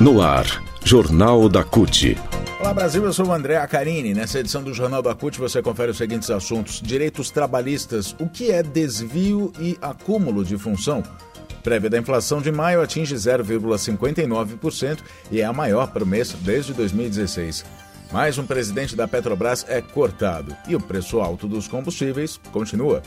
No ar, Jornal da CUT. Olá Brasil, eu sou o André Acarini. Nessa edição do Jornal da CUT você confere os seguintes assuntos: direitos trabalhistas, o que é desvio e acúmulo de função. Prévia da inflação de maio atinge 0,59% e é a maior para o mês desde 2016. Mais um presidente da Petrobras é cortado e o preço alto dos combustíveis continua.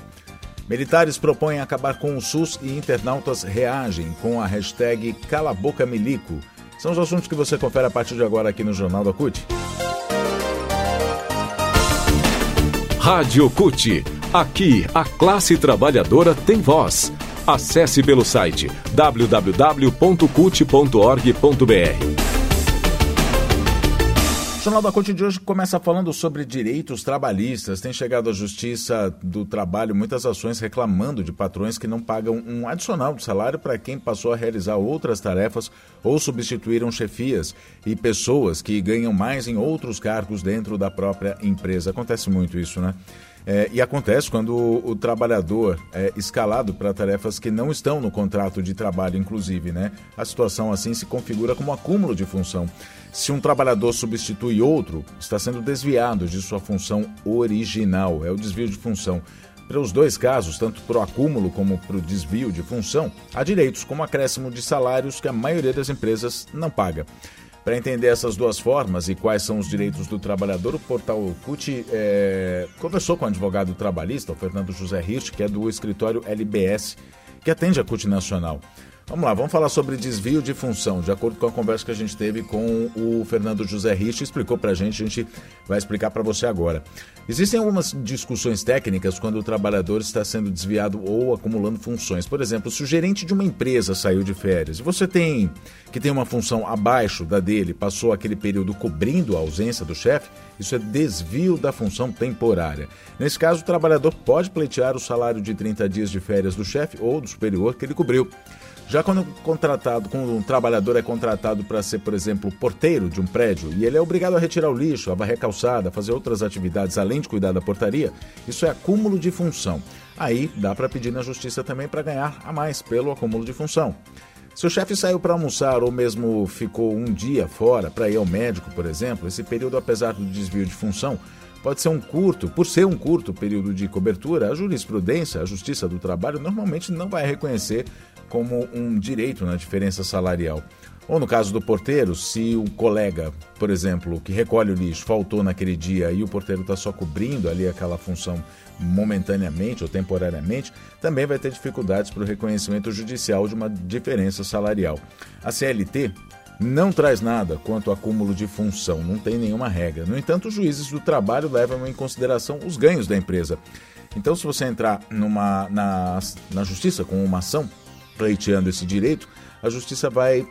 Militares propõem acabar com o SUS e internautas reagem com a hashtag Cala Boca Milico. São os assuntos que você confere a partir de agora aqui no Jornal da CUT. Rádio CUT. Aqui, a classe trabalhadora tem voz. Acesse pelo site www.cut.org.br. O Jornal da Corte de hoje começa falando sobre direitos trabalhistas. Tem chegado à Justiça do Trabalho muitas ações reclamando de patrões que não pagam um adicional de salário para quem passou a realizar outras tarefas ou substituíram chefias e pessoas que ganham mais em outros cargos dentro da própria empresa. Acontece muito isso, né? É, e acontece quando o, o trabalhador é escalado para tarefas que não estão no contrato de trabalho, inclusive, né? A situação assim se configura como acúmulo de função. Se um trabalhador substitui outro, está sendo desviado de sua função original, é o desvio de função. Para os dois casos, tanto para o acúmulo como para o desvio de função, há direitos como acréscimo de salários que a maioria das empresas não paga. Para entender essas duas formas e quais são os direitos do trabalhador, o portal CUT é, conversou com o advogado trabalhista, o Fernando José Hirsch, que é do escritório LBS, que atende a CUT Nacional. Vamos lá, vamos falar sobre desvio de função. De acordo com a conversa que a gente teve com o Fernando José Rich, explicou para a gente, a gente vai explicar para você agora. Existem algumas discussões técnicas quando o trabalhador está sendo desviado ou acumulando funções. Por exemplo, se o gerente de uma empresa saiu de férias e você tem que tem uma função abaixo da dele, passou aquele período cobrindo a ausência do chefe, isso é desvio da função temporária. Nesse caso, o trabalhador pode pleitear o salário de 30 dias de férias do chefe ou do superior que ele cobriu. Já quando contratado, quando um trabalhador é contratado para ser, por exemplo, porteiro de um prédio e ele é obrigado a retirar o lixo, a varrer calçada, a fazer outras atividades além de cuidar da portaria, isso é acúmulo de função. Aí dá para pedir na justiça também para ganhar a mais pelo acúmulo de função. Se o chefe saiu para almoçar ou mesmo ficou um dia fora para ir ao médico, por exemplo, esse período, apesar do desvio de função, pode ser um curto, por ser um curto período de cobertura, a jurisprudência, a Justiça do Trabalho, normalmente não vai reconhecer como um direito na diferença salarial. Ou no caso do porteiro, se o colega, por exemplo, que recolhe o lixo, faltou naquele dia e o porteiro está só cobrindo ali aquela função momentaneamente ou temporariamente, também vai ter dificuldades para o reconhecimento judicial de uma diferença salarial. A CLT não traz nada quanto ao acúmulo de função, não tem nenhuma regra. No entanto, os juízes do trabalho levam em consideração os ganhos da empresa. Então, se você entrar numa, na, na justiça com uma ação, pleiteando esse direito, a justiça vai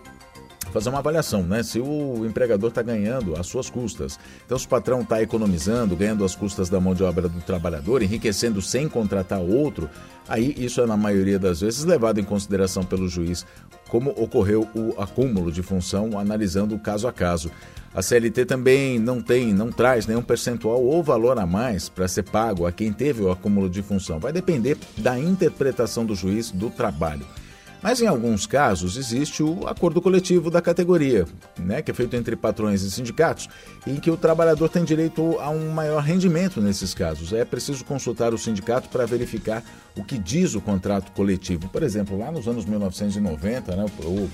fazer uma avaliação, né? Se o empregador está ganhando às suas custas. Então, se o patrão está economizando, ganhando às custas da mão de obra do trabalhador, enriquecendo sem contratar outro, aí isso é, na maioria das vezes, levado em consideração pelo juiz, como ocorreu o acúmulo de função, analisando caso a caso. A CLT também não tem, não traz nenhum percentual ou valor a mais para ser pago a quem teve o acúmulo de função. Vai depender da interpretação do juiz do trabalho. Mas em alguns casos existe o acordo coletivo da categoria, né, que é feito entre patrões e sindicatos, em que o trabalhador tem direito a um maior rendimento nesses casos. É preciso consultar o sindicato para verificar o que diz o contrato coletivo. Por exemplo, lá nos anos 1990, né, o,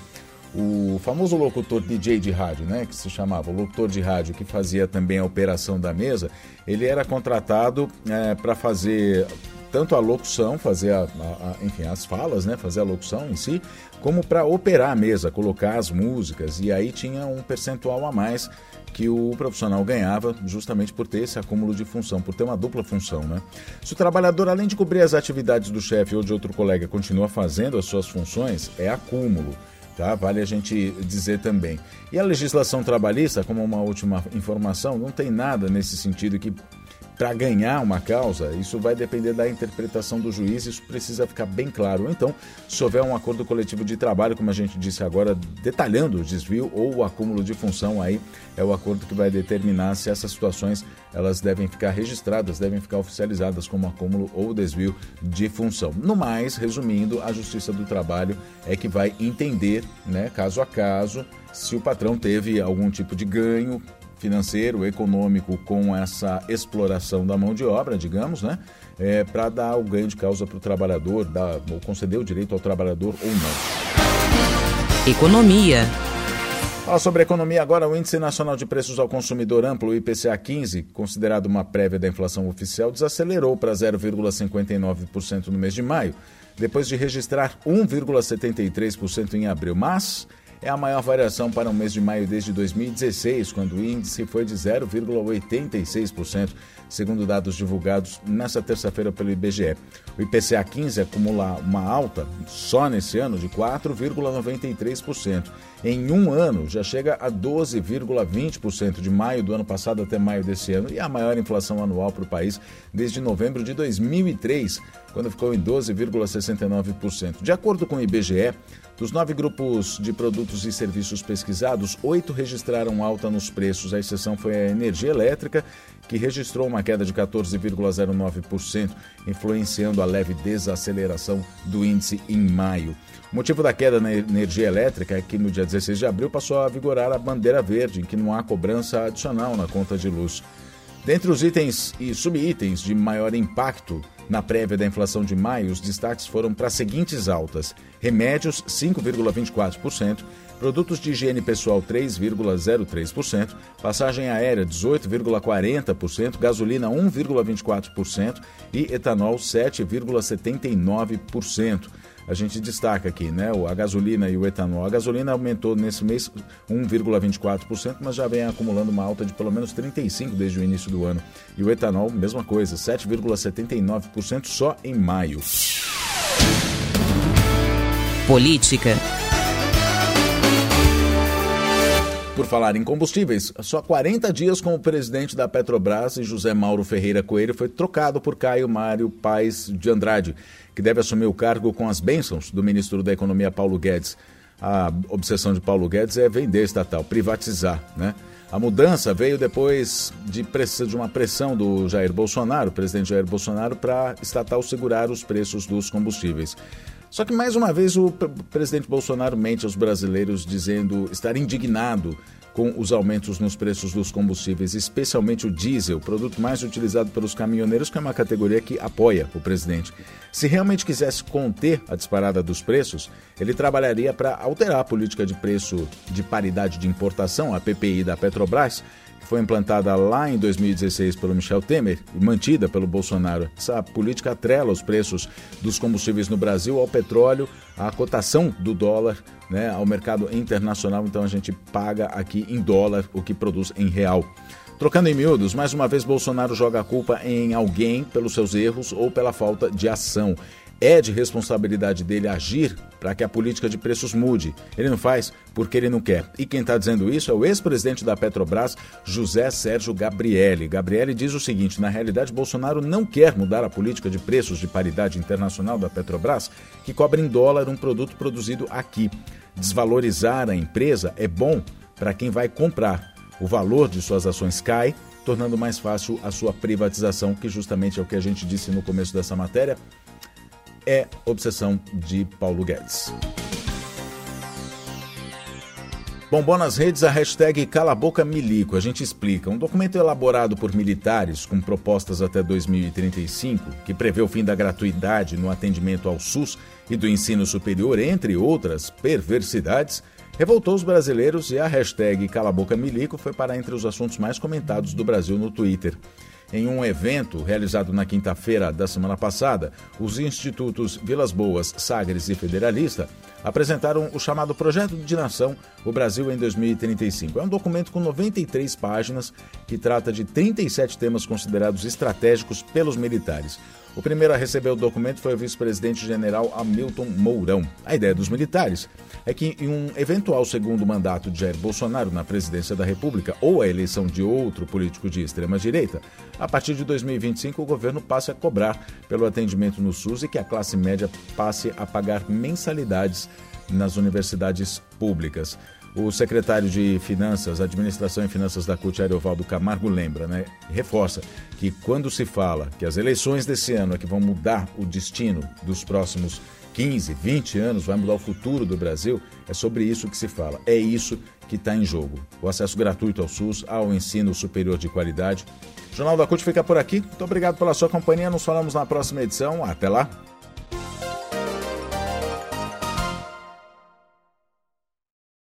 o famoso locutor DJ de rádio, né, que se chamava o locutor de rádio, que fazia também a operação da mesa, ele era contratado é, para fazer tanto a locução, fazer a, a, a, enfim, as falas, né, fazer a locução em si, como para operar a mesa, colocar as músicas, e aí tinha um percentual a mais que o profissional ganhava justamente por ter esse acúmulo de função, por ter uma dupla função. Né? Se o trabalhador, além de cobrir as atividades do chefe ou de outro colega, continua fazendo as suas funções, é acúmulo. Tá? Vale a gente dizer também. E a legislação trabalhista, como uma última informação, não tem nada nesse sentido que para ganhar uma causa, isso vai depender da interpretação do juiz, isso precisa ficar bem claro. Então, se houver um acordo coletivo de trabalho, como a gente disse agora, detalhando o desvio ou o acúmulo de função, aí é o acordo que vai determinar se essas situações elas devem ficar registradas, devem ficar oficializadas como acúmulo ou desvio de função. No mais, resumindo, a Justiça do Trabalho é que vai entender, né, caso a caso, se o patrão teve algum tipo de ganho financeiro, econômico com essa exploração da mão de obra, digamos, né? É, para dar o ganho de causa para o trabalhador, dar, ou conceder o direito ao trabalhador ou não. Economia. Fala sobre economia agora. O Índice Nacional de Preços ao Consumidor Amplo, o IPCA 15, considerado uma prévia da inflação oficial, desacelerou para 0,59% no mês de maio, depois de registrar 1,73% em abril. Mas é a maior variação para o mês de maio desde 2016, quando o índice foi de 0,86%, segundo dados divulgados nesta terça-feira pelo IBGE. O IPCA 15 acumula uma alta só nesse ano de 4,93%. Em um ano já chega a 12,20% de maio do ano passado até maio desse ano e a maior inflação anual para o país desde novembro de 2003, quando ficou em 12,69%. De acordo com o IBGE, dos nove grupos de produtos e serviços pesquisados, oito registraram alta nos preços. A exceção foi a energia elétrica, que registrou uma queda de 14,09%, influenciando a leve desaceleração do índice em maio. O motivo da queda na energia elétrica é que no dia 16 de abril passou a vigorar a bandeira verde, em que não há cobrança adicional na conta de luz. Dentre os itens e subitens de maior impacto na prévia da inflação de maio, os destaques foram para as seguintes altas: remédios 5,24%, produtos de higiene pessoal 3,03%, passagem aérea 18,40%, gasolina 1,24% e etanol 7,79% a gente destaca aqui, né? A gasolina e o etanol. A gasolina aumentou nesse mês 1,24%, mas já vem acumulando uma alta de pelo menos 35% desde o início do ano. E o etanol, mesma coisa, 7,79% só em maio. Política. Por falar em combustíveis, só 40 dias com o presidente da Petrobras José Mauro Ferreira Coelho foi trocado por Caio Mário Paes de Andrade, que deve assumir o cargo com as bênçãos do ministro da Economia Paulo Guedes. A obsessão de Paulo Guedes é vender estatal, privatizar, né? A mudança veio depois de, de uma pressão do Jair Bolsonaro, presidente Jair Bolsonaro, para estatal segurar os preços dos combustíveis. Só que mais uma vez o presidente Bolsonaro mente aos brasileiros dizendo estar indignado com os aumentos nos preços dos combustíveis, especialmente o diesel, produto mais utilizado pelos caminhoneiros, que é uma categoria que apoia o presidente. Se realmente quisesse conter a disparada dos preços, ele trabalharia para alterar a política de preço de paridade de importação, a PPI da Petrobras, foi implantada lá em 2016 pelo Michel Temer e mantida pelo Bolsonaro. Essa política atrela os preços dos combustíveis no Brasil ao petróleo, à cotação do dólar, né, ao mercado internacional. Então a gente paga aqui em dólar o que produz em real. Trocando em miúdos, mais uma vez Bolsonaro joga a culpa em alguém pelos seus erros ou pela falta de ação. É de responsabilidade dele agir para que a política de preços mude. Ele não faz porque ele não quer. E quem está dizendo isso é o ex-presidente da Petrobras, José Sérgio Gabrielli. Gabrielli diz o seguinte: na realidade, Bolsonaro não quer mudar a política de preços de paridade internacional da Petrobras, que cobra em dólar um produto produzido aqui. Desvalorizar a empresa é bom para quem vai comprar. O valor de suas ações cai, tornando mais fácil a sua privatização, que justamente é o que a gente disse no começo dessa matéria é obsessão de Paulo Guedes. Bombou nas redes a hashtag Cala a Boca Milico. A gente explica. Um documento elaborado por militares com propostas até 2035, que prevê o fim da gratuidade no atendimento ao SUS e do ensino superior, entre outras perversidades, revoltou os brasileiros e a hashtag Cala a Boca Milico foi para entre os assuntos mais comentados do Brasil no Twitter. Em um evento realizado na quinta-feira da semana passada, os institutos Vilas Boas, Sagres e Federalista apresentaram o chamado Projeto de Nação O Brasil em 2035. É um documento com 93 páginas que trata de 37 temas considerados estratégicos pelos militares. O primeiro a receber o documento foi o vice-presidente general Hamilton Mourão. A ideia dos militares é que em um eventual segundo mandato de Jair Bolsonaro na presidência da República ou a eleição de outro político de extrema direita, a partir de 2025 o governo passe a cobrar pelo atendimento no SUS e que a classe média passe a pagar mensalidades nas universidades públicas. O secretário de Finanças, Administração e Finanças da CUT, Ariovaldo Camargo, lembra, né? Reforça que quando se fala que as eleições desse ano é que vão mudar o destino dos próximos 15, 20 anos, vai mudar o futuro do Brasil, é sobre isso que se fala. É isso que está em jogo. O acesso gratuito ao SUS, ao ensino superior de qualidade. O Jornal da CUT fica por aqui. Muito obrigado pela sua companhia. Nos falamos na próxima edição. Até lá.